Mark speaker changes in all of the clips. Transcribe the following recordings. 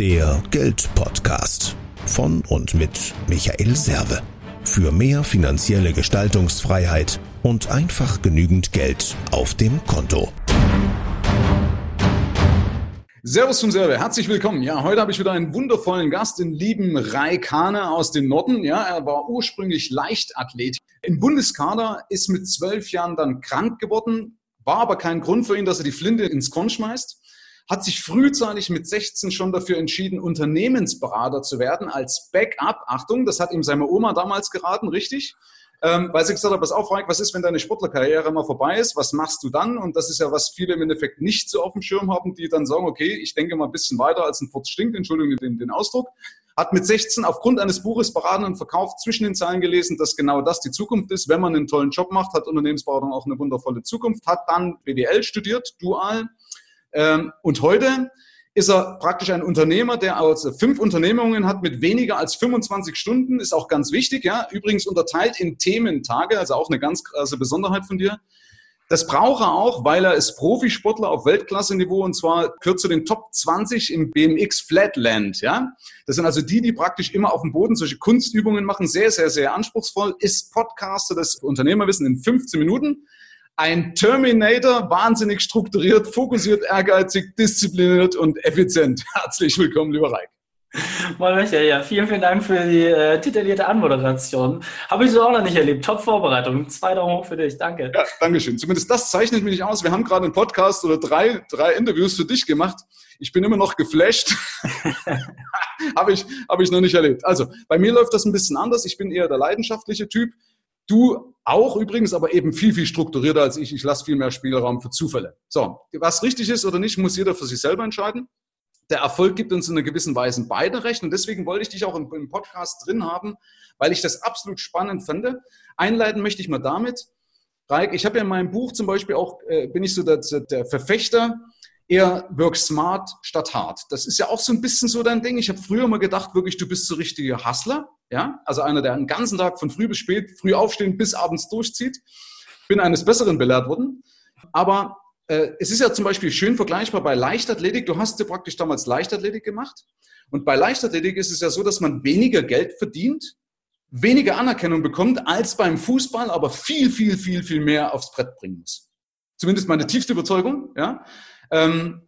Speaker 1: Der Geldpodcast von und mit Michael Serve. Für mehr finanzielle Gestaltungsfreiheit und einfach genügend Geld auf dem Konto.
Speaker 2: Servus zum Serve, herzlich willkommen. Ja, heute habe ich wieder einen wundervollen Gast, den lieben Rai Kahne aus dem Norden. Ja, er war ursprünglich Leichtathlet. Im Bundeskader ist mit zwölf Jahren dann krank geworden, war aber kein Grund für ihn, dass er die Flinte ins Korn schmeißt hat sich frühzeitig mit 16 schon dafür entschieden, Unternehmensberater zu werden als Backup. Achtung, das hat ihm seine Oma damals geraten, richtig? Ähm, weil sie gesagt hat, pass auf, Frank, was ist, wenn deine Sportlerkarriere mal vorbei ist? Was machst du dann? Und das ist ja, was viele im Endeffekt nicht so auf dem Schirm haben, die dann sagen, okay, ich denke mal ein bisschen weiter als ein Furz stinkt, Entschuldigung den, den Ausdruck. Hat mit 16 aufgrund eines Buches beraten und verkauft zwischen den Zeilen gelesen, dass genau das die Zukunft ist. Wenn man einen tollen Job macht, hat Unternehmensberatung auch eine wundervolle Zukunft. Hat dann BWL studiert, dual, und heute ist er praktisch ein Unternehmer, der aus fünf Unternehmungen hat mit weniger als 25 Stunden, ist auch ganz wichtig, ja. Übrigens unterteilt in Thementage, also auch eine ganz krasse Besonderheit von dir. Das braucht er auch, weil er ist Profisportler auf Weltklasse-Niveau und zwar gehört zu den Top 20 im BMX Flatland, ja. Das sind also die, die praktisch immer auf dem Boden solche Kunstübungen machen, sehr, sehr, sehr anspruchsvoll, ist Podcaster des Unternehmerwissen in 15 Minuten ein Terminator, wahnsinnig strukturiert, fokussiert, ehrgeizig, diszipliniert und effizient. Herzlich willkommen, lieber Reik.
Speaker 3: Moin Michael, ja, vielen, vielen Dank für die äh, titulierte Anmoderation. Habe ich so auch noch nicht erlebt. Top Vorbereitung. Zwei Daumen hoch für dich. Danke.
Speaker 2: Ja, Dankeschön. Zumindest das zeichnet mich nicht aus. Wir haben gerade einen Podcast oder drei, drei Interviews für dich gemacht. Ich bin immer noch geflasht. Habe ich, hab ich noch nicht erlebt. Also, bei mir läuft das ein bisschen anders. Ich bin eher der leidenschaftliche Typ. Du auch übrigens, aber eben viel, viel strukturierter als ich. Ich lasse viel mehr Spielraum für Zufälle. So, was richtig ist oder nicht, muss jeder für sich selber entscheiden. Der Erfolg gibt uns in einer gewissen Weise beide recht und deswegen wollte ich dich auch im, Podcast drin haben, weil ich das absolut spannend finde. Einleiten möchte ich mal damit, Raik, ich habe ja in meinem Buch zum Beispiel auch, äh, bin ich so der, der Verfechter eher work smart statt hart. Das ist ja auch so ein bisschen so dein Ding. Ich habe früher mal gedacht, wirklich, du bist so richtiger Hustler, ja, also einer, der den ganzen Tag von früh bis spät, früh aufstehen bis abends durchzieht. Bin eines Besseren belehrt worden. Aber äh, es ist ja zum Beispiel schön vergleichbar bei Leichtathletik. Du hast ja praktisch damals Leichtathletik gemacht. Und bei Leichtathletik ist es ja so, dass man weniger Geld verdient, weniger Anerkennung bekommt als beim Fußball, aber viel, viel, viel, viel mehr aufs Brett bringen muss. Zumindest meine tiefste Überzeugung, ja. Ähm,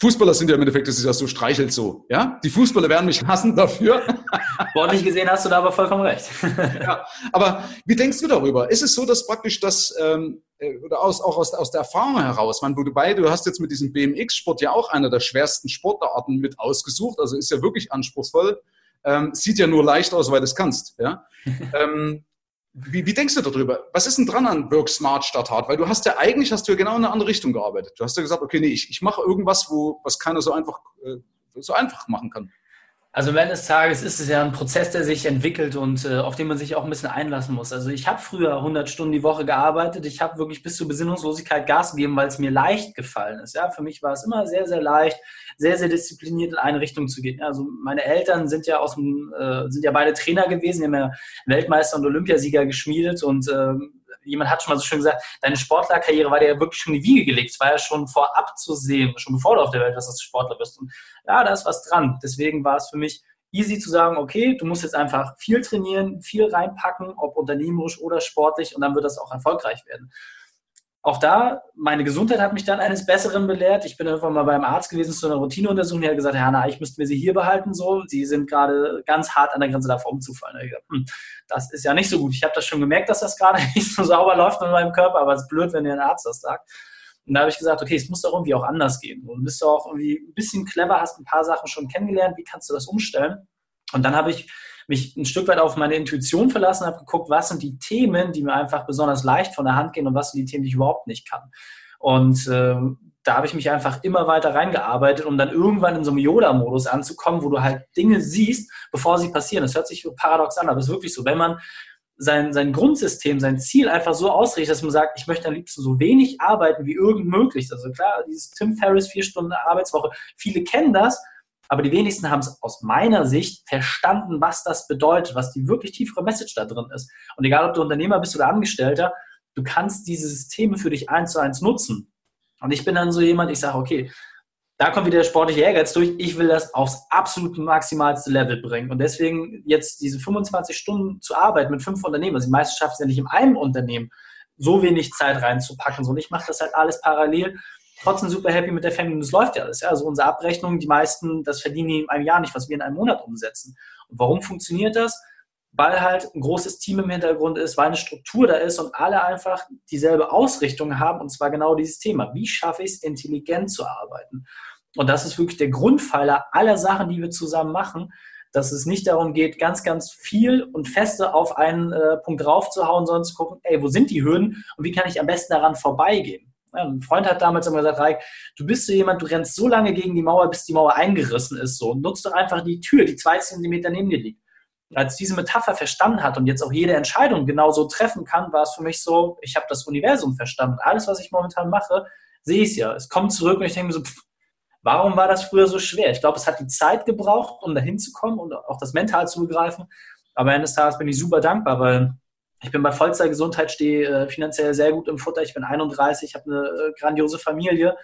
Speaker 2: Fußballer sind ja im Endeffekt, das ist ja so, streichelt so. Ja? Die Fußballer werden mich hassen dafür.
Speaker 3: Sportlich gesehen hast du da aber vollkommen recht.
Speaker 2: ja, aber wie denkst du darüber? Ist es so, dass praktisch das, ähm, äh, oder aus, auch aus, aus der Erfahrung heraus, man, wobei du hast jetzt mit diesem BMX-Sport ja auch einer der schwersten Sportarten mit ausgesucht, also ist ja wirklich anspruchsvoll, ähm, sieht ja nur leicht aus, weil du es kannst. Ja? ähm, wie, wie, denkst du darüber? Was ist denn dran an Work Smart statt Hard? Weil du hast ja eigentlich hast du ja genau in eine andere Richtung gearbeitet. Du hast ja gesagt, okay, nee, ich, ich mache irgendwas, wo was keiner so einfach äh, so einfach machen kann.
Speaker 3: Also am Ende des Tages ist es ja ein Prozess, der sich entwickelt und äh, auf den man sich auch ein bisschen einlassen muss. Also ich habe früher 100 Stunden die Woche gearbeitet. Ich habe wirklich bis zur Besinnungslosigkeit Gas gegeben, weil es mir leicht gefallen ist. Ja, für mich war es immer sehr, sehr leicht, sehr, sehr diszipliniert in eine Richtung zu gehen. Also meine Eltern sind ja aus dem, äh, sind ja beide Trainer gewesen, die haben ja Weltmeister und Olympiasieger geschmiedet und äh, jemand hat schon mal so schön gesagt, deine Sportlerkarriere war dir ja wirklich schon in die Wiege gelegt. Es war ja schon vorab zu sehen, schon bevor du auf der Welt warst, dass du Sportler bist. Und ja, da ist was dran. Deswegen war es für mich easy zu sagen, okay, du musst jetzt einfach viel trainieren, viel reinpacken, ob unternehmerisch oder sportlich, und dann wird das auch erfolgreich werden auch da, meine Gesundheit hat mich dann eines Besseren belehrt. Ich bin irgendwann mal beim Arzt gewesen zu einer Routineuntersuchung. Der hat gesagt, Hanna, ich müsste mir sie hier behalten. So, sie sind gerade ganz hart an der Grenze davor umzufallen. Da ich gesagt, hm, das ist ja nicht so gut. Ich habe das schon gemerkt, dass das gerade nicht so sauber läuft in meinem Körper, aber es ist blöd, wenn dir ein Arzt das sagt. Und da habe ich gesagt, okay, es muss doch irgendwie auch anders gehen. Du bist doch auch irgendwie ein bisschen clever, hast ein paar Sachen schon kennengelernt. Wie kannst du das umstellen? Und dann habe ich mich ein Stück weit auf meine Intuition verlassen, habe geguckt, was sind die Themen, die mir einfach besonders leicht von der Hand gehen und was sind die Themen, die ich überhaupt nicht kann. Und äh, da habe ich mich einfach immer weiter reingearbeitet, um dann irgendwann in so einem Yoda-Modus anzukommen, wo du halt Dinge siehst, bevor sie passieren. Das hört sich paradox an, aber es ist wirklich so. Wenn man sein, sein Grundsystem, sein Ziel einfach so ausrichtet, dass man sagt, ich möchte am liebsten so wenig arbeiten wie irgend möglich. Also klar, dieses Tim Ferriss vier Stunden Arbeitswoche, viele kennen das, aber die wenigsten haben es aus meiner Sicht verstanden, was das bedeutet, was die wirklich tiefere Message da drin ist. Und egal, ob du Unternehmer bist oder Angestellter, du kannst diese Systeme für dich eins zu eins nutzen. Und ich bin dann so jemand, ich sage, okay, da kommt wieder der sportliche Ehrgeiz durch. Ich will das aufs absolut maximalste Level bringen. Und deswegen jetzt diese 25 Stunden zu arbeiten mit fünf Unternehmen, also die meisten schaffen es ja nicht in einem Unternehmen, so wenig Zeit reinzupacken. So, und ich mache das halt alles parallel. Trotzdem super happy mit der Family. Und das läuft ja alles. Ja? Also unsere Abrechnung, die meisten, das verdienen die in einem Jahr nicht, was wir in einem Monat umsetzen. Und warum funktioniert das? Weil halt ein großes Team im Hintergrund ist, weil eine Struktur da ist und alle einfach dieselbe Ausrichtung haben. Und zwar genau dieses Thema. Wie schaffe ich es, intelligent zu arbeiten? Und das ist wirklich der Grundpfeiler aller Sachen, die wir zusammen machen, dass es nicht darum geht, ganz, ganz viel und feste auf einen äh, Punkt draufzuhauen, sondern zu gucken, ey, wo sind die Hürden und wie kann ich am besten daran vorbeigehen? Ein Freund hat damals immer gesagt, Reik, du bist so jemand, du rennst so lange gegen die Mauer, bis die Mauer eingerissen ist. So, nutzt doch einfach die Tür, die zwei Zentimeter neben dir liegt. Als diese Metapher verstanden hat und jetzt auch jede Entscheidung genauso treffen kann, war es für mich so, ich habe das Universum verstanden. Alles, was ich momentan mache, sehe ich ja. Es kommt zurück und ich denke mir so, pff, Warum war das früher so schwer? Ich glaube, es hat die Zeit gebraucht, um dahin zu kommen und auch das Mental zu begreifen. Aber eines Tages bin ich super dankbar, weil ich bin bei Vollzeitgesundheit, stehe äh, finanziell sehr gut im Futter. Ich bin 31, habe eine äh, grandiose Familie.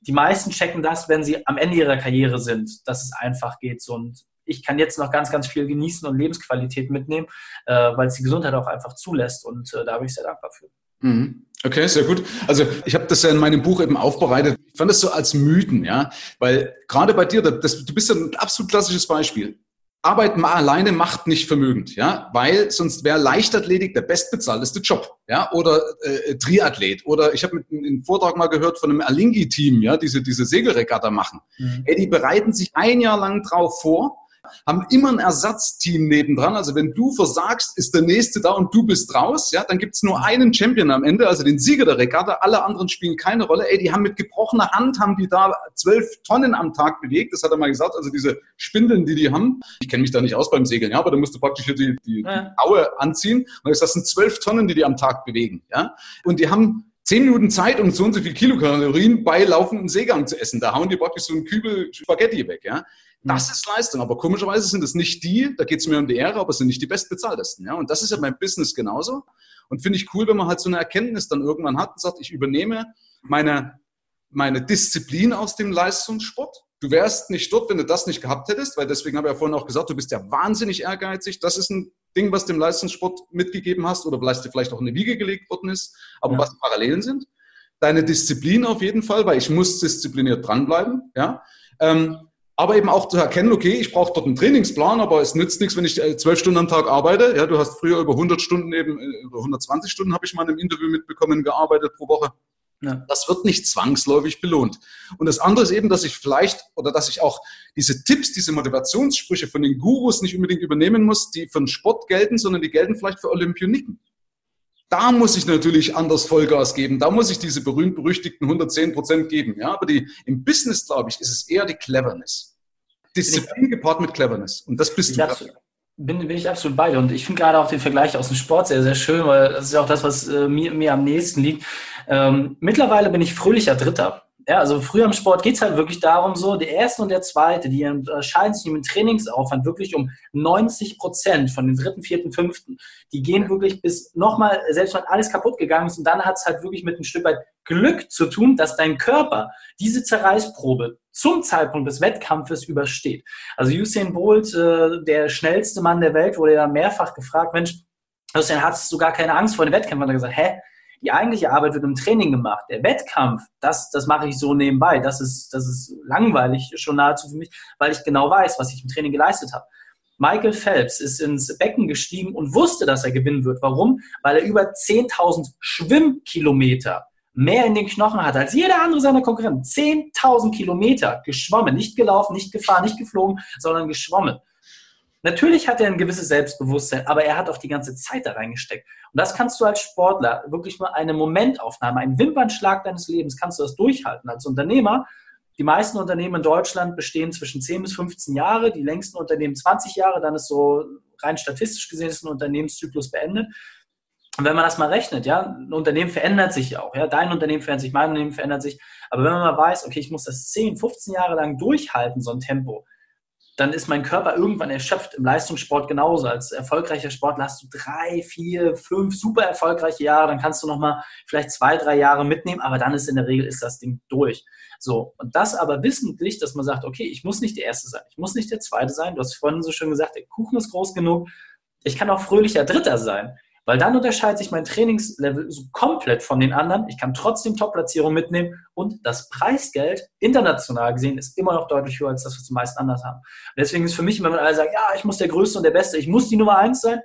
Speaker 3: Die meisten checken das, wenn sie am Ende ihrer Karriere sind, dass es einfach geht. So, und ich kann jetzt noch ganz, ganz viel genießen und Lebensqualität mitnehmen, äh, weil es die Gesundheit auch einfach zulässt. Und äh, da bin ich sehr dankbar für.
Speaker 2: Mhm. Okay, sehr gut. Also ich habe das ja in meinem Buch eben aufbereitet. Ich fand das so als Mythen, ja, weil gerade bei dir, das, du bist ja ein absolut klassisches Beispiel. Arbeit mal alleine macht nicht vermögend, ja, weil sonst wäre Leichtathletik der bestbezahlteste Job, ja, oder äh, Triathlet. Oder ich habe einen Vortrag mal gehört von einem Alingi-Team, ja, diese diese Segelregatta machen. Mhm. Ey, die bereiten sich ein Jahr lang drauf vor haben immer ein Ersatzteam nebendran. Also wenn du versagst, ist der nächste da und du bist raus. Ja, dann gibt's nur einen Champion am Ende, also den Sieger der Regatta. Alle anderen spielen keine Rolle. Ey, die haben mit gebrochener Hand haben die da zwölf Tonnen am Tag bewegt. Das hat er mal gesagt. Also diese Spindeln, die die haben. Ich kenne mich da nicht aus beim Segeln, ja, aber da musst du praktisch hier die, die, ja. die Aue anziehen. Und das sind zwölf Tonnen, die die am Tag bewegen. Ja, und die haben zehn Minuten Zeit, um so und so viel Kilokalorien bei laufendem Seegang zu essen. Da hauen die praktisch so einen Kübel Spaghetti weg. Ja? Das ist Leistung. Aber komischerweise sind es nicht die, da geht es mir um die Ehre, aber es sind nicht die bestbezahltesten. Ja? Und das ist ja beim Business genauso. Und finde ich cool, wenn man halt so eine Erkenntnis dann irgendwann hat und sagt, ich übernehme meine, meine Disziplin aus dem Leistungssport. Du wärst nicht dort, wenn du das nicht gehabt hättest, weil deswegen habe ich ja vorhin auch gesagt, du bist ja wahnsinnig ehrgeizig. Das ist ein Ding, was dem Leistungssport mitgegeben hast oder vielleicht, vielleicht auch in eine Wiege gelegt worden ist, aber ja. was Parallelen sind. Deine Disziplin auf jeden Fall, weil ich muss diszipliniert dranbleiben. Ja? Ähm, aber eben auch zu erkennen, okay, ich brauche dort einen Trainingsplan, aber es nützt nichts, wenn ich äh, zwölf Stunden am Tag arbeite. Ja, du hast früher über 100 Stunden eben, äh, über 120 Stunden habe ich mal in einem Interview mitbekommen, gearbeitet pro Woche. Ja. Das wird nicht zwangsläufig belohnt. Und das andere ist eben, dass ich vielleicht oder dass ich auch diese Tipps, diese Motivationssprüche von den Gurus nicht unbedingt übernehmen muss, die für den Sport gelten, sondern die gelten vielleicht für Olympioniken. Da muss ich natürlich anders Vollgas geben. Da muss ich diese berühmt-berüchtigten 110 Prozent geben. Ja, aber die, im Business, glaube ich, ist es eher die Cleverness. Disziplin gepaart mit Cleverness. Und das bist du.
Speaker 3: Bin, bin ich absolut bei dir. Und ich finde gerade auch den Vergleich aus dem Sport sehr, sehr schön, weil das ist ja auch das, was äh, mir, mir am nächsten liegt. Ähm, mittlerweile bin ich fröhlicher Dritter. Ja, also früher im Sport geht es halt wirklich darum, so der erste und der zweite, die unterscheiden sich im Trainingsaufwand wirklich um 90 Prozent von den dritten, vierten, fünften. Die gehen wirklich bis nochmal, selbst wenn alles kaputt gegangen ist, und dann hat es halt wirklich mit ein Stück weit Glück zu tun, dass dein Körper diese Zerreißprobe zum Zeitpunkt des Wettkampfes übersteht. Also Usain Bolt, äh, der schnellste Mann der Welt, wurde ja mehrfach gefragt, Mensch, Usain, hattest du gar keine Angst vor den Wettkämpfen? Und er hat gesagt, hä? Die eigentliche Arbeit wird im Training gemacht. Der Wettkampf, das, das mache ich so nebenbei. Das ist, das ist langweilig schon nahezu für mich, weil ich genau weiß, was ich im Training geleistet habe. Michael Phelps ist ins Becken gestiegen und wusste, dass er gewinnen wird. Warum? Weil er über 10.000 Schwimmkilometer mehr in den Knochen hat als jeder andere seiner Konkurrenten. 10.000 Kilometer geschwommen, nicht gelaufen, nicht gefahren, nicht geflogen, sondern geschwommen. Natürlich hat er ein gewisses Selbstbewusstsein, aber er hat auch die ganze Zeit da reingesteckt. Und das kannst du als Sportler wirklich mal eine Momentaufnahme, einen Wimpernschlag deines Lebens, kannst du das durchhalten. Als Unternehmer, die meisten Unternehmen in Deutschland bestehen zwischen 10 bis 15 Jahre, die längsten Unternehmen 20 Jahre, dann ist so rein statistisch gesehen ist ein Unternehmenszyklus beendet. Und wenn man das mal rechnet, ja, ein Unternehmen verändert sich auch, ja, dein Unternehmen verändert sich, mein Unternehmen verändert sich, aber wenn man mal weiß, okay, ich muss das 10, 15 Jahre lang durchhalten, so ein Tempo, dann ist mein Körper irgendwann erschöpft. Im Leistungssport genauso. Als erfolgreicher Sportler hast du drei, vier, fünf super erfolgreiche Jahre. Dann kannst du nochmal vielleicht zwei, drei Jahre mitnehmen, aber dann ist in der Regel ist das Ding durch. So. Und das aber wissentlich, dass man sagt, okay, ich muss nicht der Erste sein. Ich muss nicht der Zweite sein. Du hast vorhin so schön gesagt, der Kuchen ist groß genug. Ich kann auch fröhlicher Dritter sein. Weil dann unterscheidet sich mein Trainingslevel so komplett von den anderen. Ich kann trotzdem Top-Platzierung mitnehmen und das Preisgeld international gesehen ist immer noch deutlich höher als das, was die meisten anders haben. Und deswegen ist für mich, wenn man alle sagt, ja, ich muss der Größte und der Beste, ich muss die Nummer eins sein,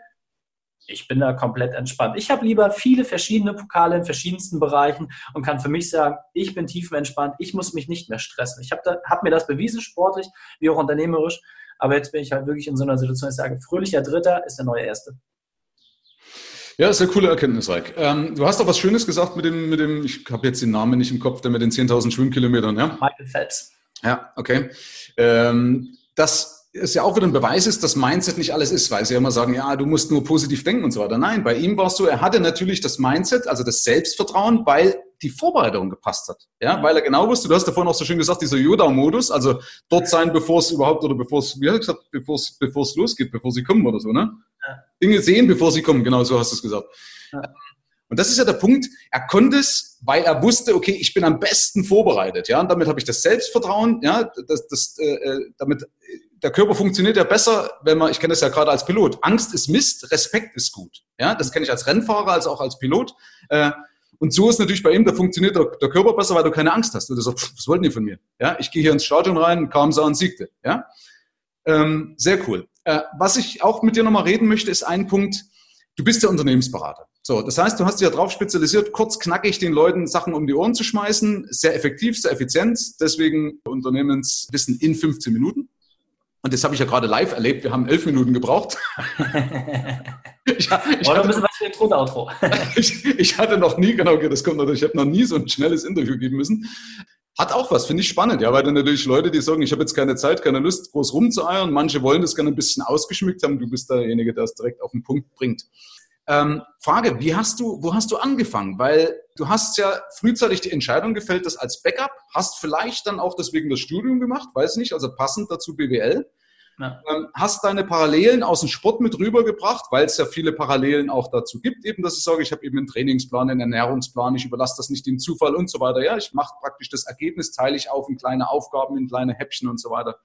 Speaker 3: ich bin da komplett entspannt. Ich habe lieber viele verschiedene Pokale in verschiedensten Bereichen und kann für mich sagen, ich bin tiefenentspannt, ich muss mich nicht mehr stressen. Ich habe hab mir das bewiesen, sportlich wie auch unternehmerisch, aber jetzt bin ich halt wirklich in so einer Situation, ich sage, fröhlicher Dritter ist der neue Erste.
Speaker 2: Ja, sehr coole Erkenntnis, Reik. Ähm, du hast doch was Schönes gesagt mit dem, mit dem ich habe jetzt den Namen nicht im Kopf, der mit den 10.000 Schwimmkilometern, ja?
Speaker 3: Michael Phelps.
Speaker 2: Ja, okay. Ähm, das ist ja auch wieder ein Beweis ist, dass Mindset nicht alles ist, weil sie ja immer sagen, ja, du musst nur positiv denken und so weiter. Nein, bei ihm war es so, er hatte natürlich das Mindset, also das Selbstvertrauen, weil die Vorbereitung gepasst hat. Ja, weil er genau wusste, du hast ja vorhin auch so schön gesagt, dieser Yoda-Modus, also dort sein, bevor es überhaupt oder bevor es, wie hast du gesagt, bevor es, bevor es losgeht, bevor sie kommen oder so, ne? Dinge sehen, bevor sie kommen, genau so hast du es gesagt. Ja. Und das ist ja der Punkt, er konnte es, weil er wusste, okay, ich bin am besten vorbereitet, ja, und damit habe ich das Selbstvertrauen, ja, das, das, äh, äh damit der Körper funktioniert ja besser, wenn man, ich kenne das ja gerade als Pilot, Angst ist Mist, Respekt ist gut, ja, das kenne ich als Rennfahrer, als auch als Pilot. Äh, und so ist natürlich bei ihm, da funktioniert der, der Körper besser, weil du keine Angst hast. Du sagst, was wollten die von mir? Ja, ich gehe hier ins Stadion rein, kam, sah und siegte. Ja, ähm, sehr cool. Äh, was ich auch mit dir nochmal reden möchte, ist ein Punkt. Du bist der Unternehmensberater. So, das heißt, du hast dich ja darauf spezialisiert, kurz knackig den Leuten Sachen um die Ohren zu schmeißen. Sehr effektiv, sehr effizient. Deswegen Unternehmenswissen in 15 Minuten. Und das habe ich ja gerade live erlebt. Wir haben elf Minuten gebraucht.
Speaker 3: ich, ich Oder müssen wir was für Intro-Outro?
Speaker 2: ich, ich hatte noch nie, genau, das kommt natürlich, ich habe noch nie so ein schnelles Interview geben müssen. Hat auch was, finde ich spannend, ja, weil dann natürlich Leute, die sagen, ich habe jetzt keine Zeit, keine Lust, groß rumzueiern. Manche wollen das gerne ein bisschen ausgeschmückt haben. Du bist derjenige, der es direkt auf den Punkt bringt. Ähm, Frage, wie hast du, wo hast du angefangen? Weil du hast ja frühzeitig die Entscheidung gefällt, das als Backup, hast vielleicht dann auch deswegen das Studium gemacht, weiß nicht, also passend dazu BWL. Ja. Ähm, hast deine Parallelen aus dem Sport mit rübergebracht, weil es ja viele Parallelen auch dazu gibt, eben, dass ich sage, ich habe eben einen Trainingsplan, einen Ernährungsplan, ich überlasse das nicht dem Zufall und so weiter. Ja, ich mache praktisch das Ergebnis, teile ich auf in kleine Aufgaben, in kleine Häppchen und so weiter.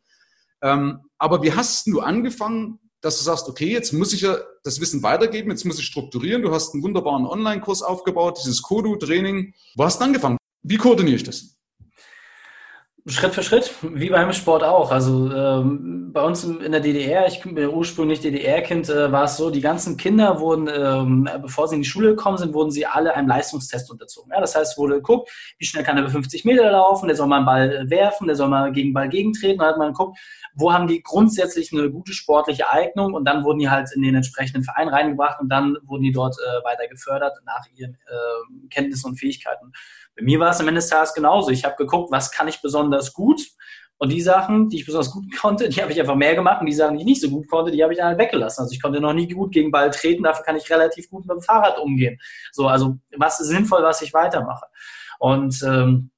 Speaker 2: Ähm, aber wie hast du angefangen, dass du sagst, okay, jetzt muss ich ja das Wissen weitergeben, jetzt muss ich strukturieren. Du hast einen wunderbaren Online-Kurs aufgebaut, dieses Kodu-Training. Wo hast du angefangen? Wie koordiniere ich das?
Speaker 3: Schritt für Schritt, wie beim Sport auch. Also ähm, bei uns in der DDR, ich bin ursprünglich DDR-Kind, äh, war es so, die ganzen Kinder wurden, ähm, bevor sie in die Schule gekommen sind, wurden sie alle einem Leistungstest unterzogen. Ja, das heißt, wurde geguckt, wie schnell kann er bei 50 Meter laufen, der soll mal einen Ball werfen, der soll mal gegen Ball gegentreten. Dann hat man geguckt, wo haben die grundsätzlich eine gute sportliche Eignung und dann wurden die halt in den entsprechenden Verein reingebracht und dann wurden die dort äh, weiter gefördert nach ihren äh, Kenntnissen und Fähigkeiten. Bei mir war es am Ende des Tages genauso. Ich habe geguckt, was kann ich besonders gut und die Sachen, die ich besonders gut konnte, die habe ich einfach mehr gemacht und die Sachen, die ich nicht so gut konnte, die habe ich dann halt weggelassen. Also ich konnte noch nie gut gegen Ball treten, dafür kann ich relativ gut mit dem Fahrrad umgehen. So, also was ist sinnvoll, was ich weitermache. Und ähm,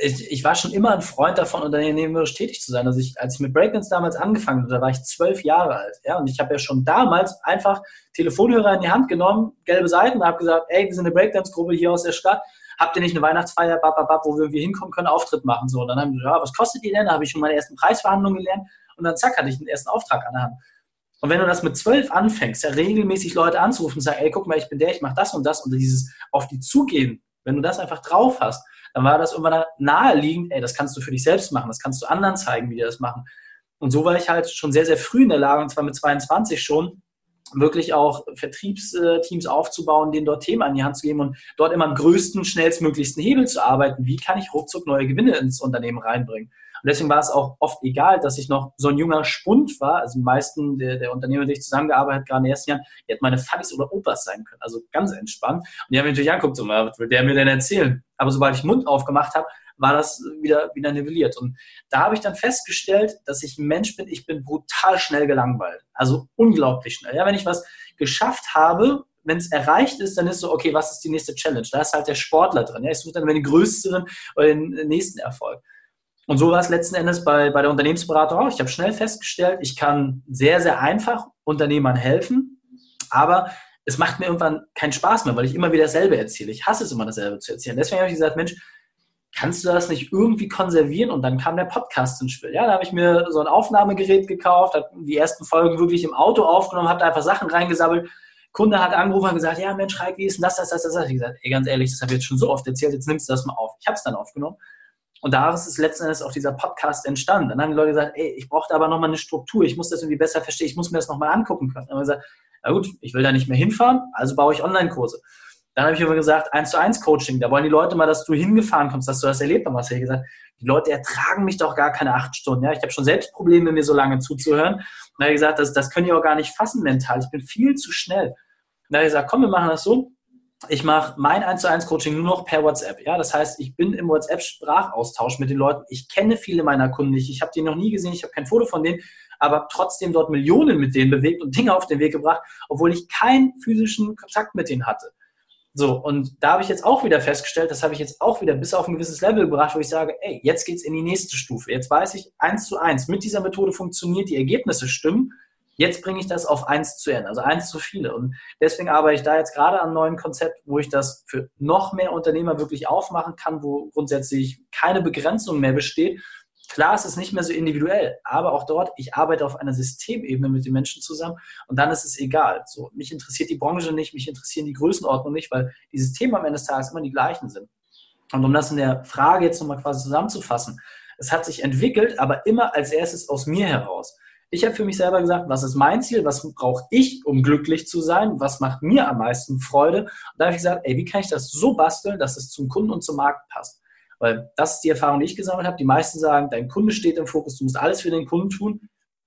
Speaker 3: ich, ich, war schon immer ein Freund davon, unternehmerisch tätig zu sein. Also ich, als ich mit Breakdance damals angefangen habe, da war ich zwölf Jahre alt. Ja, und ich habe ja schon damals einfach Telefonhörer in die Hand genommen, gelbe Seiten, und habe gesagt, ey, wir sind eine Breakdance-Gruppe hier aus der Stadt. Habt ihr nicht eine Weihnachtsfeier, bab, bab, bab, wo wir hinkommen können, Auftritt machen? So, und dann haben wir ja, was kostet die denn? Da habe ich schon meine ersten Preisverhandlungen gelernt und dann zack, hatte ich den ersten Auftrag an der Hand. Und wenn du das mit zwölf anfängst, ja regelmäßig Leute anzurufen und sagen, ey, guck mal, ich bin der, ich mache das und das und dieses auf die zugehen, wenn du das einfach drauf hast, dann war das irgendwann naheliegend, ey, das kannst du für dich selbst machen, das kannst du anderen zeigen, wie die das machen. Und so war ich halt schon sehr, sehr früh in der Lage, und zwar mit 22 schon, wirklich auch Vertriebsteams aufzubauen, denen dort Themen an die Hand zu geben und dort immer am größten, schnellstmöglichsten Hebel zu arbeiten. Wie kann ich ruckzuck neue Gewinne ins Unternehmen reinbringen? Und deswegen war es auch oft egal, dass ich noch so ein junger Spund war. Also die meisten der, der Unternehmer, mit denen ich zusammengearbeitet habe, gerade in den ersten Jahren, die hätten meine Fadis oder Opas sein können. Also ganz entspannt. Und die haben mich natürlich angeguckt, so, was will der mir denn erzählen? Aber sobald ich Mund aufgemacht habe, war das wieder, wieder nivelliert. Und da habe ich dann festgestellt, dass ich ein Mensch bin, ich bin brutal schnell gelangweilt. Also unglaublich schnell. Ja, wenn ich was geschafft habe, wenn es erreicht ist, dann ist so, okay, was ist die nächste Challenge? Da ist halt der Sportler drin. Ja? Ich suche dann den größeren oder den nächsten Erfolg. Und so war es letzten Endes bei, bei der Unternehmensberatung auch. Ich habe schnell festgestellt, ich kann sehr, sehr einfach Unternehmern helfen, aber es macht mir irgendwann keinen Spaß mehr, weil ich immer wieder dasselbe erzähle. Ich hasse es immer, dasselbe zu erzählen. Deswegen habe ich gesagt, Mensch, kannst du das nicht irgendwie konservieren? Und dann kam der Podcast ins Spiel. Ja, da habe ich mir so ein Aufnahmegerät gekauft, habe die ersten Folgen wirklich im Auto aufgenommen, habe da einfach Sachen reingesammelt. Kunde hat angerufen und gesagt, ja Mensch, Reik, wie ist denn das, das, das, das? Ich habe gesagt, ey, ganz ehrlich, das habe ich jetzt schon so oft erzählt, jetzt nimmst du das mal auf. Ich habe es dann aufgenommen. Und daraus ist letzten Endes auch dieser Podcast entstanden. Dann haben die Leute gesagt, ey, ich brauchte aber nochmal eine Struktur, ich muss das irgendwie besser verstehen, ich muss mir das nochmal angucken können. Dann haben wir gesagt, na gut, ich will da nicht mehr hinfahren, also baue ich Online-Kurse. Dann habe ich immer gesagt, eins zu eins Coaching, da wollen die Leute mal, dass du hingefahren kommst, dass du das erlebt hast. Ich gesagt, die Leute ertragen mich doch gar keine acht Stunden. Ja, ich habe schon selbst Probleme, mir so lange zuzuhören. Dann habe ich gesagt, das, das können die auch gar nicht fassen mental. Ich bin viel zu schnell. Dann habe ich gesagt, komm, wir machen das so. Ich mache mein 1 zu 1 Coaching nur noch per WhatsApp. Ja, das heißt, ich bin im WhatsApp-Sprachaustausch mit den Leuten. Ich kenne viele meiner Kunden nicht. Ich habe die noch nie gesehen. Ich habe kein Foto von denen aber trotzdem dort Millionen mit denen bewegt und Dinge auf den Weg gebracht, obwohl ich keinen physischen Kontakt mit denen hatte. So, und da habe ich jetzt auch wieder festgestellt, das habe ich jetzt auch wieder bis auf ein gewisses Level gebracht, wo ich sage, ey, jetzt geht es in die nächste Stufe. Jetzt weiß ich, eins zu eins, mit dieser Methode funktioniert, die Ergebnisse stimmen. Jetzt bringe ich das auf eins zu n, also eins zu viele. Und deswegen arbeite ich da jetzt gerade an einem neuen Konzept, wo ich das für noch mehr Unternehmer wirklich aufmachen kann, wo grundsätzlich keine Begrenzung mehr besteht Klar, es ist nicht mehr so individuell, aber auch dort, ich arbeite auf einer Systemebene mit den Menschen zusammen und dann ist es egal. So, mich interessiert die Branche nicht, mich interessieren die Größenordnung nicht, weil die Systeme am Ende des Tages immer die gleichen sind. Und um das in der Frage jetzt nochmal quasi zusammenzufassen, es hat sich entwickelt, aber immer als erstes aus mir heraus. Ich habe für mich selber gesagt, was ist mein Ziel, was brauche ich, um glücklich zu sein, was macht mir am meisten Freude. Und da habe ich gesagt, ey, wie kann ich das so basteln, dass es zum Kunden und zum Markt passt. Weil das ist die Erfahrung, die ich gesammelt habe. Die meisten sagen, dein Kunde steht im Fokus, du musst alles für den Kunden tun.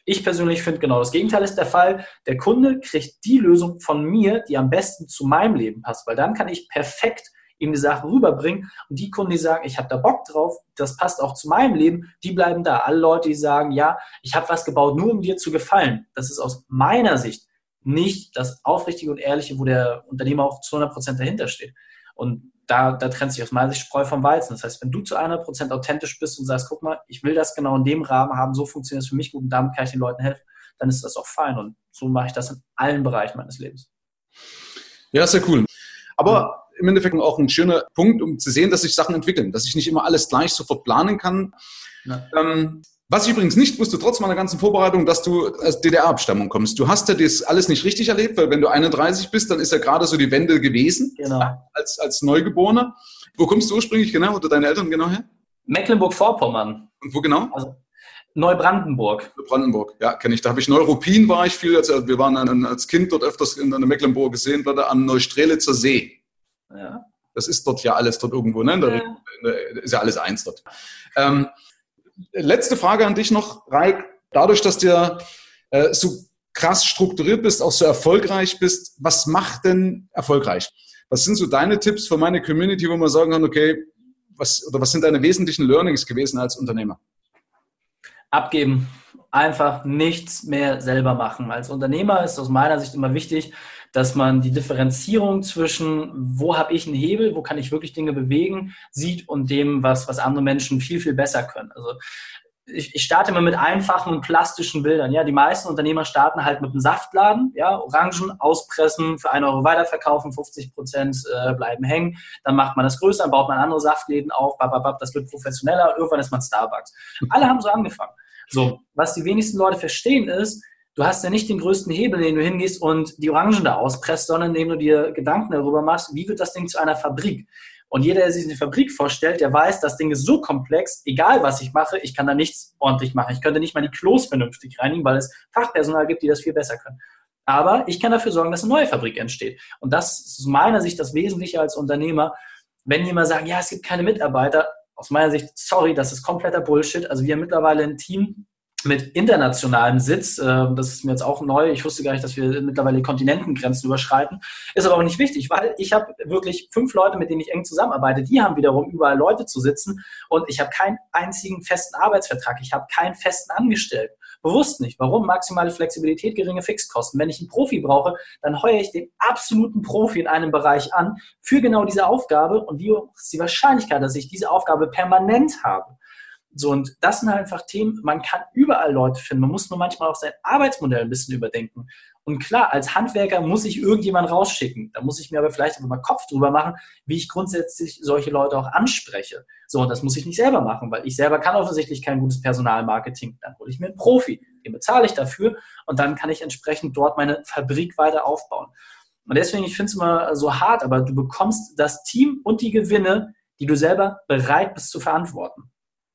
Speaker 3: Ich persönlich finde genau das Gegenteil ist der Fall. Der Kunde kriegt die Lösung von mir, die am besten zu meinem Leben passt, weil dann kann ich perfekt ihm die Sachen rüberbringen. Und die Kunden, die sagen, ich habe da Bock drauf, das passt auch zu meinem Leben, die bleiben da. Alle Leute, die sagen, ja, ich habe was gebaut, nur um dir zu gefallen. Das ist aus meiner Sicht nicht das Aufrichtige und Ehrliche, wo der Unternehmer auch zu 100 Prozent dahinter steht. Und da, da trennt sich aus meiner Sicht Spreu vom Weizen. Das heißt, wenn du zu 100% authentisch bist und sagst, guck mal, ich will das genau in dem Rahmen haben, so funktioniert es für mich gut und damit kann ich den Leuten helfen, dann ist das auch fein. Und so mache ich das in allen Bereichen meines Lebens.
Speaker 2: Ja, sehr cool. Aber im Endeffekt auch ein schöner Punkt, um zu sehen, dass sich Sachen entwickeln, dass ich nicht immer alles gleich sofort planen kann. Ja. Ähm, was ich übrigens nicht wusste, trotz meiner ganzen Vorbereitung, dass du aus DDR-Abstammung kommst. Du hast ja das alles nicht richtig erlebt, weil wenn du 31 bist, dann ist ja gerade so die Wende gewesen. Genau. Als, als Neugeborener. Wo kommst du ursprünglich genau oder deine Eltern genau her?
Speaker 3: Mecklenburg-Vorpommern.
Speaker 2: Und wo genau?
Speaker 3: Also Neubrandenburg.
Speaker 2: Neubrandenburg, ja, kenne ich. Da habe ich Neuruppin war ich viel. Also wir waren an, als Kind dort öfters in der Mecklenburg gesehen, wurde am Neustrelitzer See. Ja. Das ist dort ja alles dort irgendwo, ne? Da ja. ist ja alles eins dort. Ähm, letzte Frage an dich noch, Raik. Dadurch, dass du äh, so krass strukturiert bist, auch so erfolgreich bist, was macht denn erfolgreich? Was sind so deine Tipps für meine Community, wo man sagen kann, okay, was, oder was sind deine wesentlichen Learnings gewesen als Unternehmer?
Speaker 3: Abgeben. Einfach nichts mehr selber machen. Als Unternehmer ist aus meiner Sicht immer wichtig, dass man die Differenzierung zwischen, wo habe ich einen Hebel, wo kann ich wirklich Dinge bewegen, sieht und dem, was, was andere Menschen viel, viel besser können. Also ich, ich starte immer mit einfachen und plastischen Bildern. Ja, die meisten Unternehmer starten halt mit einem Saftladen, ja, Orangen auspressen, für einen Euro weiterverkaufen, 50 Prozent äh, bleiben hängen. Dann macht man das größer, dann baut man andere Saftläden auf, bababab, das wird professioneller, irgendwann ist man Starbucks. Alle haben so angefangen. So, was die wenigsten Leute verstehen ist, du hast ja nicht den größten Hebel, den du hingehst und die Orangen da auspresst, sondern indem du dir Gedanken darüber machst, wie wird das Ding zu einer Fabrik? Und jeder, der sich eine Fabrik vorstellt, der weiß, das Ding ist so komplex, egal was ich mache, ich kann da nichts ordentlich machen. Ich könnte nicht mal die Klos vernünftig reinigen, weil es Fachpersonal gibt, die das viel besser können. Aber ich kann dafür sorgen, dass eine neue Fabrik entsteht. Und das ist aus meiner Sicht das Wesentliche als Unternehmer. Wenn jemand sagt, ja, es gibt keine Mitarbeiter, aus meiner Sicht, sorry, das ist kompletter Bullshit. Also wir haben mittlerweile ein Team, mit internationalem Sitz. Ähm, das ist mir jetzt auch neu. Ich wusste gar nicht, dass wir mittlerweile Kontinentengrenzen überschreiten. Ist aber auch nicht wichtig, weil ich habe wirklich fünf Leute, mit denen ich eng zusammenarbeite. Die haben wiederum überall Leute zu sitzen und ich habe keinen einzigen festen Arbeitsvertrag. Ich habe keinen festen Angestellten. Bewusst nicht. Warum? Maximale Flexibilität, geringe Fixkosten. Wenn ich einen Profi brauche, dann heuere ich den absoluten Profi in einem Bereich an für genau diese Aufgabe und wie ist die Wahrscheinlichkeit, dass ich diese Aufgabe permanent habe? So, und das sind halt einfach Themen, man kann überall Leute finden. Man muss nur manchmal auch sein Arbeitsmodell ein bisschen überdenken. Und klar, als Handwerker muss ich irgendjemanden rausschicken. Da muss ich mir aber vielleicht einfach mal Kopf drüber machen, wie ich grundsätzlich solche Leute auch anspreche. So, und das muss ich nicht selber machen, weil ich selber kann offensichtlich kein gutes Personalmarketing. Dann hole ich mir einen Profi, den bezahle ich dafür und dann kann ich entsprechend dort meine Fabrik weiter aufbauen. Und deswegen, ich finde es immer so hart, aber du bekommst das Team und die Gewinne, die du selber bereit bist zu verantworten.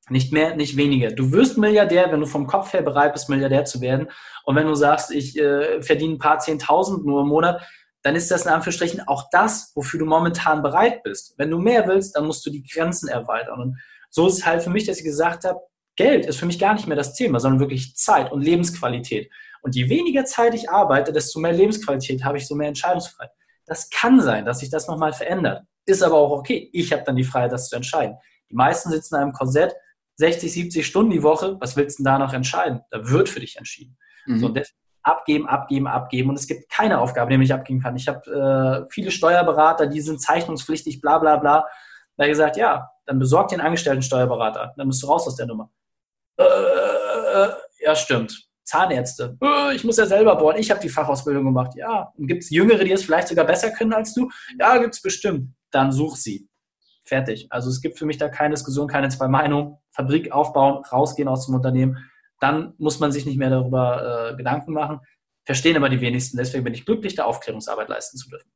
Speaker 3: Nicht mehr, nicht weniger. Du wirst Milliardär, wenn du vom Kopf her bereit bist, Milliardär zu werden. Und wenn du sagst, ich äh, verdiene ein paar Zehntausend nur im Monat, dann ist das in Anführungsstrichen auch das, wofür du momentan bereit bist. Wenn du mehr willst, dann musst du die Grenzen erweitern. Und so ist es halt für mich, dass ich gesagt habe, Geld ist für mich gar nicht mehr das Thema, sondern wirklich Zeit und Lebensqualität. Und je weniger Zeit ich arbeite, desto mehr Lebensqualität habe ich, so mehr Entscheidungsfreiheit. Das kann sein, dass sich das nochmal verändert. Ist aber auch okay. Ich habe dann die Freiheit, das zu entscheiden. Die meisten sitzen in einem Korsett, 60, 70 Stunden die Woche, was willst du denn da noch entscheiden? Da wird für dich entschieden. Mhm. So, abgeben, abgeben, abgeben. Und es gibt keine Aufgabe, die ich abgeben kann. Ich habe äh, viele Steuerberater, die sind zeichnungspflichtig, bla bla bla. Da gesagt, ja, dann besorg den angestellten Steuerberater. Dann bist du raus aus der Nummer. Äh, äh, ja, stimmt. Zahnärzte. Äh, ich muss ja selber bohren. Ich habe die Fachausbildung gemacht. Ja. Und gibt es Jüngere, die es vielleicht sogar besser können als du? Ja, gibt es bestimmt. Dann such sie. Fertig. Also es gibt für mich da keine Diskussion, keine zwei Meinungen. Fabrik aufbauen, rausgehen aus dem Unternehmen. Dann muss man sich nicht mehr darüber äh, Gedanken machen. Verstehen aber die wenigsten. Deswegen bin ich glücklich, da Aufklärungsarbeit leisten zu dürfen.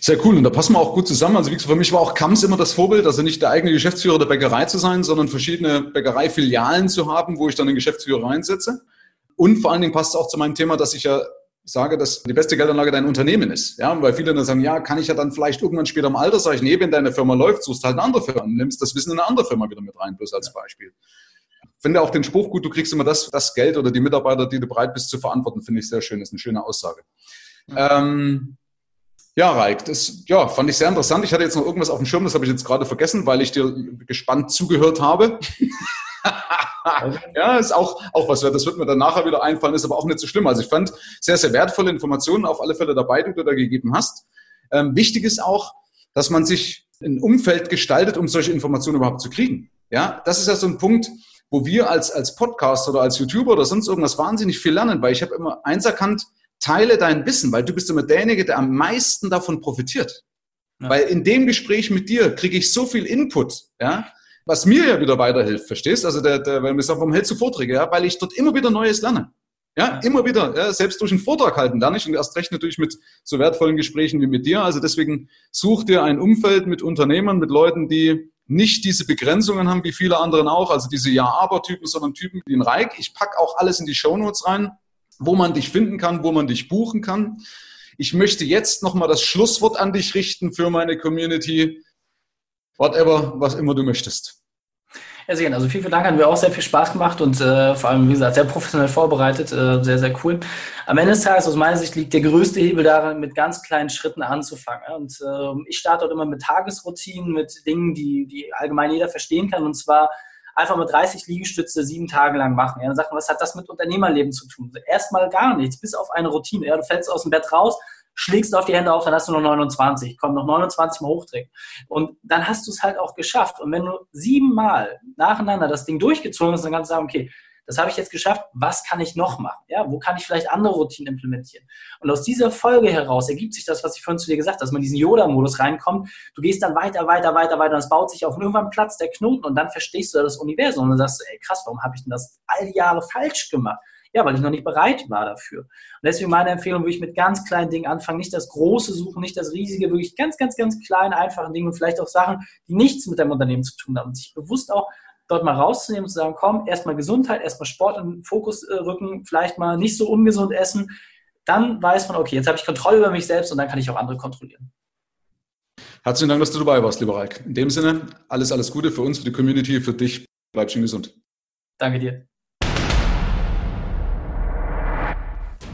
Speaker 2: Sehr cool. Und da passen wir auch gut zusammen. Also wie gesagt, für mich war auch Kams immer das Vorbild, also nicht der eigene Geschäftsführer der Bäckerei zu sein, sondern verschiedene Bäckereifilialen zu haben, wo ich dann den Geschäftsführer reinsetze. Und vor allen Dingen passt es auch zu meinem Thema, dass ich ja sage, dass die beste Geldanlage dein Unternehmen ist. Ja, weil viele dann sagen, ja, kann ich ja dann vielleicht irgendwann später im Alter, sage ich, nee, wenn deine Firma läuft, suchst halt eine andere Firma und nimmst das Wissen in eine andere Firma wieder mit rein, bloß als Beispiel. Finde auch den Spruch gut, du kriegst immer das, das Geld oder die Mitarbeiter, die du bereit bist zu verantworten, finde ich sehr schön. Das ist eine schöne Aussage. Ja. Ähm, ja, Raik, das ja, fand ich sehr interessant. Ich hatte jetzt noch irgendwas auf dem Schirm, das habe ich jetzt gerade vergessen, weil ich dir gespannt zugehört habe. ja, ist auch, auch was, das wird mir dann nachher wieder einfallen, ist aber auch nicht so schlimm. Also ich fand sehr, sehr wertvolle Informationen auf alle Fälle dabei, die du da gegeben hast. Ähm, wichtig ist auch, dass man sich ein Umfeld gestaltet, um solche Informationen überhaupt zu kriegen. Ja, das ist ja so ein Punkt, wo wir als, als Podcaster oder als YouTuber oder sonst irgendwas wahnsinnig viel lernen, weil ich habe immer eins erkannt, teile dein Wissen, weil du bist immer derjenige, der am meisten davon profitiert. Ja. Weil in dem Gespräch mit dir kriege ich so viel Input, ja, was mir ja wieder weiterhilft, verstehst? Also der, der, wenn wir sagen, warum hältst du Vorträge? Ja, weil ich dort immer wieder Neues lerne. Ja, immer wieder, ja, selbst durch einen Vortrag halten lerne ich und erst recht natürlich mit so wertvollen Gesprächen wie mit dir. Also deswegen such dir ein Umfeld mit Unternehmern, mit Leuten, die nicht diese Begrenzungen haben wie viele anderen auch, also diese Ja-Aber-Typen, sondern Typen wie ein Reik. Ich pack auch alles in die Shownotes rein, wo man dich finden kann, wo man dich buchen kann. Ich möchte jetzt nochmal das Schlusswort an dich richten für meine Community whatever, was immer du möchtest.
Speaker 3: Ja, sehr gerne. Also vielen, vielen Dank, hat mir auch sehr viel Spaß gemacht und äh, vor allem, wie gesagt, sehr professionell vorbereitet, äh, sehr, sehr cool. Am Ende des Tages, aus meiner Sicht, liegt der größte Hebel darin, mit ganz kleinen Schritten anzufangen. Und äh, ich starte dort immer mit Tagesroutinen, mit Dingen, die, die allgemein jeder verstehen kann. Und zwar einfach mit 30 Liegestütze sieben Tage lang machen. Ja, dann sagt man, was hat das mit Unternehmerleben zu tun? Erstmal gar nichts, bis auf eine Routine. Ja, du fällst aus dem Bett raus, schlägst auf die Hände auf, dann hast du noch 29, komm, noch 29 mal hochdrehen. Und dann hast du es halt auch geschafft. Und wenn du siebenmal nacheinander das Ding durchgezogen hast, dann kannst du sagen, okay, das habe ich jetzt geschafft, was kann ich noch machen? Ja, wo kann ich vielleicht andere Routinen implementieren? Und aus dieser Folge heraus ergibt sich das, was ich vorhin zu dir gesagt habe, dass man in diesen Yoda-Modus reinkommt. Du gehst dann weiter, weiter, weiter, weiter und es baut sich auf und irgendwann Platz der Knoten und dann verstehst du das Universum und dann sagst du, ey krass, warum habe ich denn das all die Jahre falsch gemacht? Ja, weil ich noch nicht bereit war dafür. Und deswegen meine Empfehlung, würde ich mit ganz kleinen Dingen anfangen, nicht das Große suchen, nicht das Riesige, wirklich ganz, ganz, ganz kleine, einfache Dinge und vielleicht auch Sachen, die nichts mit deinem Unternehmen zu tun haben. Und sich bewusst auch dort mal rauszunehmen und zu sagen, komm, erstmal Gesundheit, erstmal Sport in den Fokus äh, rücken, vielleicht mal nicht so ungesund essen. Dann weiß man, okay, jetzt habe ich Kontrolle über mich selbst und dann kann ich auch andere kontrollieren.
Speaker 2: Herzlichen Dank, dass du dabei warst, lieber Reik. In dem Sinne, alles, alles Gute für uns, für die Community, für dich. Bleib schön gesund.
Speaker 3: Danke dir.